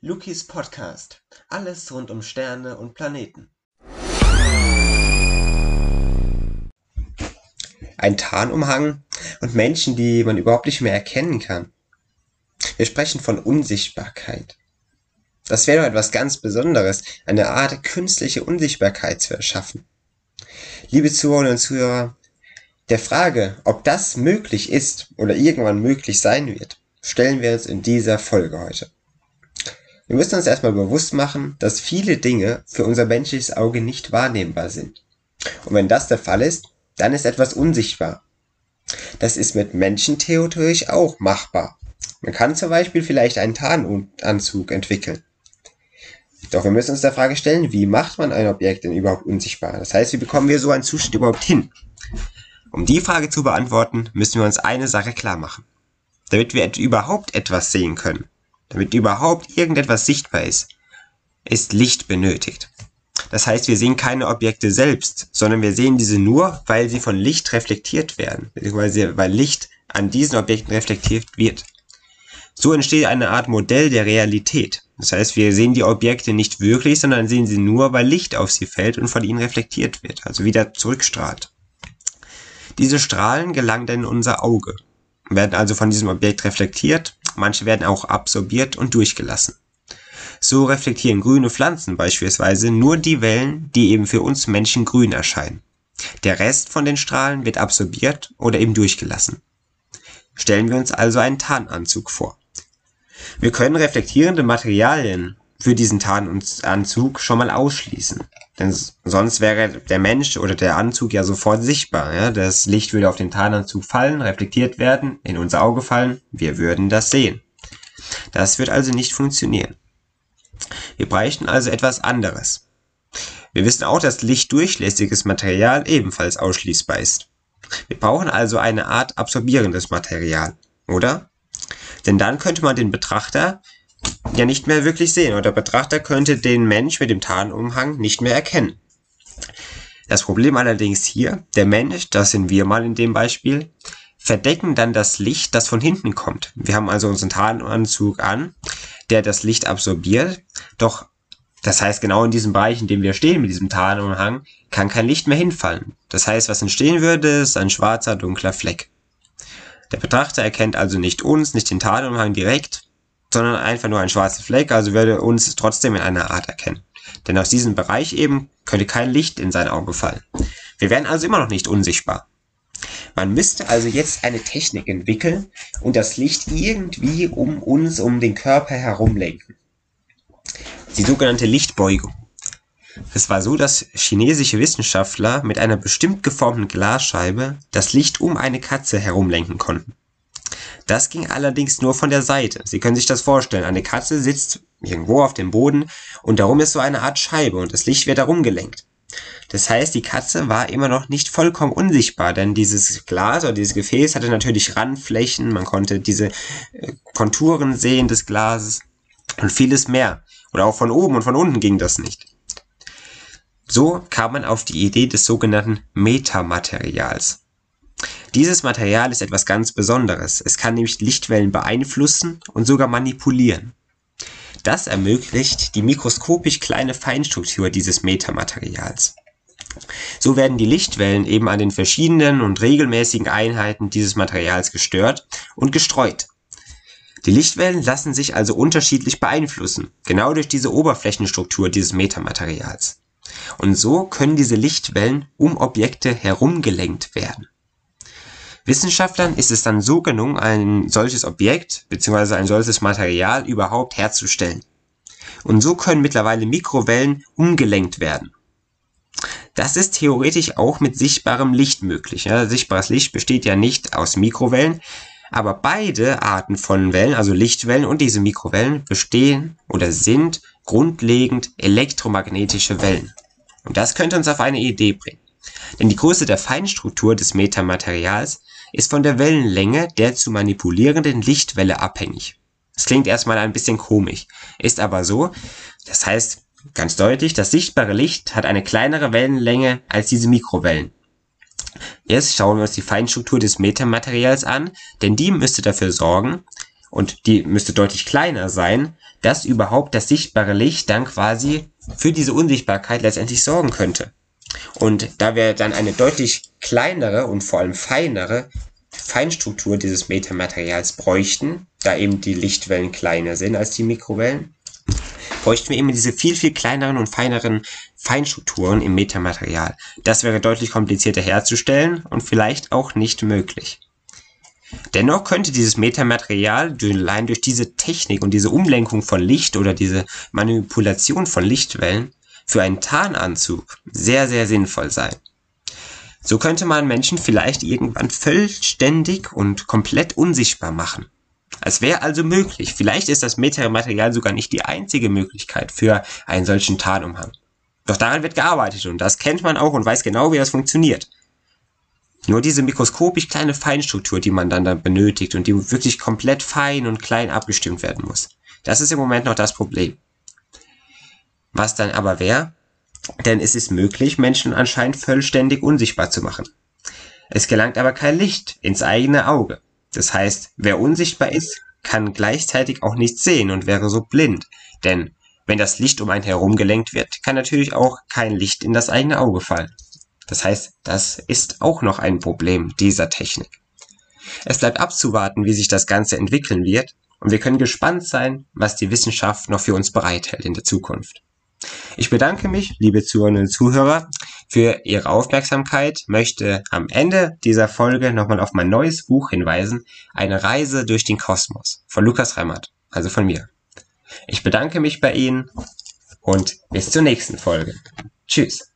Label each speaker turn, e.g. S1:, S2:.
S1: Lukis Podcast. Alles rund um Sterne und Planeten. Ein Tarnumhang und Menschen, die man überhaupt nicht mehr erkennen kann. Wir sprechen von Unsichtbarkeit. Das wäre doch etwas ganz Besonderes, eine Art künstliche Unsichtbarkeit zu erschaffen. Liebe Zuhörerinnen und Zuhörer, der Frage, ob das möglich ist oder irgendwann möglich sein wird, stellen wir uns in dieser Folge heute. Wir müssen uns erstmal bewusst machen, dass viele Dinge für unser menschliches Auge nicht wahrnehmbar sind. Und wenn das der Fall ist, dann ist etwas unsichtbar. Das ist mit Menschen theoretisch auch machbar. Man kann zum Beispiel vielleicht einen Tarnanzug entwickeln. Doch wir müssen uns der Frage stellen, wie macht man ein Objekt denn überhaupt unsichtbar? Das heißt, wie bekommen wir so einen Zustand überhaupt hin? Um die Frage zu beantworten, müssen wir uns eine Sache klar machen. Damit wir überhaupt etwas sehen können, damit überhaupt irgendetwas sichtbar ist, ist Licht benötigt. Das heißt, wir sehen keine Objekte selbst, sondern wir sehen diese nur, weil sie von Licht reflektiert werden, beziehungsweise weil Licht an diesen Objekten reflektiert wird. So entsteht eine Art Modell der Realität. Das heißt, wir sehen die Objekte nicht wirklich, sondern sehen sie nur, weil Licht auf sie fällt und von ihnen reflektiert wird, also wieder zurückstrahlt. Diese Strahlen gelangen dann in unser Auge, werden also von diesem Objekt reflektiert manche werden auch absorbiert und durchgelassen. So reflektieren grüne Pflanzen beispielsweise nur die Wellen, die eben für uns Menschen grün erscheinen. Der Rest von den Strahlen wird absorbiert oder eben durchgelassen. Stellen wir uns also einen Tarnanzug vor. Wir können reflektierende Materialien für diesen Tarnanzug schon mal ausschließen. Denn sonst wäre der Mensch oder der Anzug ja sofort sichtbar. Ja? Das Licht würde auf den Tarnanzug fallen, reflektiert werden, in unser Auge fallen, wir würden das sehen. Das wird also nicht funktionieren. Wir bräuchten also etwas anderes. Wir wissen auch, dass lichtdurchlässiges Material ebenfalls ausschließbar ist. Wir brauchen also eine Art absorbierendes Material, oder? Denn dann könnte man den Betrachter ja nicht mehr wirklich sehen oder der Betrachter könnte den Mensch mit dem Tarnumhang nicht mehr erkennen. Das Problem allerdings hier, der Mensch, das sind wir mal in dem Beispiel, verdecken dann das Licht, das von hinten kommt. Wir haben also unseren Tarnanzug an, der das Licht absorbiert, doch das heißt, genau in diesem Bereich, in dem wir stehen mit diesem Tarnumhang, kann kein Licht mehr hinfallen. Das heißt, was entstehen würde, ist ein schwarzer, dunkler Fleck. Der Betrachter erkennt also nicht uns, nicht den Tarnumhang direkt, sondern einfach nur ein schwarzer Fleck, also würde uns trotzdem in einer Art erkennen. Denn aus diesem Bereich eben könnte kein Licht in sein Auge fallen. Wir wären also immer noch nicht unsichtbar. Man müsste also jetzt eine Technik entwickeln und das Licht irgendwie um uns, um den Körper herum lenken. Die sogenannte Lichtbeugung. Es war so, dass chinesische Wissenschaftler mit einer bestimmt geformten Glasscheibe das Licht um eine Katze herumlenken konnten. Das ging allerdings nur von der Seite. Sie können sich das vorstellen. Eine Katze sitzt irgendwo auf dem Boden und darum ist so eine Art Scheibe und das Licht wird darum gelenkt. Das heißt, die Katze war immer noch nicht vollkommen unsichtbar, denn dieses Glas oder dieses Gefäß hatte natürlich Randflächen, man konnte diese äh, Konturen sehen des Glases und vieles mehr. Oder auch von oben und von unten ging das nicht. So kam man auf die Idee des sogenannten Metamaterials. Dieses Material ist etwas ganz Besonderes. Es kann nämlich Lichtwellen beeinflussen und sogar manipulieren. Das ermöglicht die mikroskopisch kleine Feinstruktur dieses Metamaterials. So werden die Lichtwellen eben an den verschiedenen und regelmäßigen Einheiten dieses Materials gestört und gestreut. Die Lichtwellen lassen sich also unterschiedlich beeinflussen, genau durch diese Oberflächenstruktur dieses Metamaterials. Und so können diese Lichtwellen um Objekte herumgelenkt werden. Wissenschaftlern ist es dann so gelungen, ein solches Objekt bzw. ein solches Material überhaupt herzustellen. Und so können mittlerweile Mikrowellen umgelenkt werden. Das ist theoretisch auch mit sichtbarem Licht möglich. Ja, sichtbares Licht besteht ja nicht aus Mikrowellen, aber beide Arten von Wellen, also Lichtwellen und diese Mikrowellen, bestehen oder sind grundlegend elektromagnetische Wellen. Und das könnte uns auf eine Idee bringen. Denn die Größe der Feinstruktur des Metamaterials ist von der Wellenlänge der zu manipulierenden Lichtwelle abhängig. Das klingt erstmal ein bisschen komisch, ist aber so. Das heißt ganz deutlich, das sichtbare Licht hat eine kleinere Wellenlänge als diese Mikrowellen. Jetzt schauen wir uns die Feinstruktur des Metamaterials an, denn die müsste dafür sorgen, und die müsste deutlich kleiner sein, dass überhaupt das sichtbare Licht dann quasi für diese Unsichtbarkeit letztendlich sorgen könnte. Und da wir dann eine deutlich kleinere und vor allem feinere Feinstruktur dieses Metamaterials bräuchten, da eben die Lichtwellen kleiner sind als die Mikrowellen, bräuchten wir eben diese viel, viel kleineren und feineren Feinstrukturen im Metamaterial. Das wäre deutlich komplizierter herzustellen und vielleicht auch nicht möglich. Dennoch könnte dieses Metamaterial allein durch diese Technik und diese Umlenkung von Licht oder diese Manipulation von Lichtwellen für einen Tarnanzug sehr, sehr sinnvoll sein. So könnte man Menschen vielleicht irgendwann vollständig und komplett unsichtbar machen. Es wäre also möglich. Vielleicht ist das Metamaterial sogar nicht die einzige Möglichkeit für einen solchen Tarnumhang. Doch daran wird gearbeitet und das kennt man auch und weiß genau, wie das funktioniert. Nur diese mikroskopisch kleine Feinstruktur, die man dann da benötigt und die wirklich komplett fein und klein abgestimmt werden muss. Das ist im Moment noch das Problem. Was dann aber wäre, denn es ist möglich, Menschen anscheinend vollständig unsichtbar zu machen. Es gelangt aber kein Licht ins eigene Auge. Das heißt, wer unsichtbar ist, kann gleichzeitig auch nichts sehen und wäre so blind. Denn wenn das Licht um einen herum gelenkt wird, kann natürlich auch kein Licht in das eigene Auge fallen. Das heißt, das ist auch noch ein Problem dieser Technik. Es bleibt abzuwarten, wie sich das Ganze entwickeln wird, und wir können gespannt sein, was die Wissenschaft noch für uns bereithält in der Zukunft. Ich bedanke mich, liebe Zuhörerinnen und Zuhörer, für Ihre Aufmerksamkeit, möchte am Ende dieser Folge nochmal auf mein neues Buch hinweisen, Eine Reise durch den Kosmos von Lukas Remmert, also von mir. Ich bedanke mich bei Ihnen und bis zur nächsten Folge. Tschüss.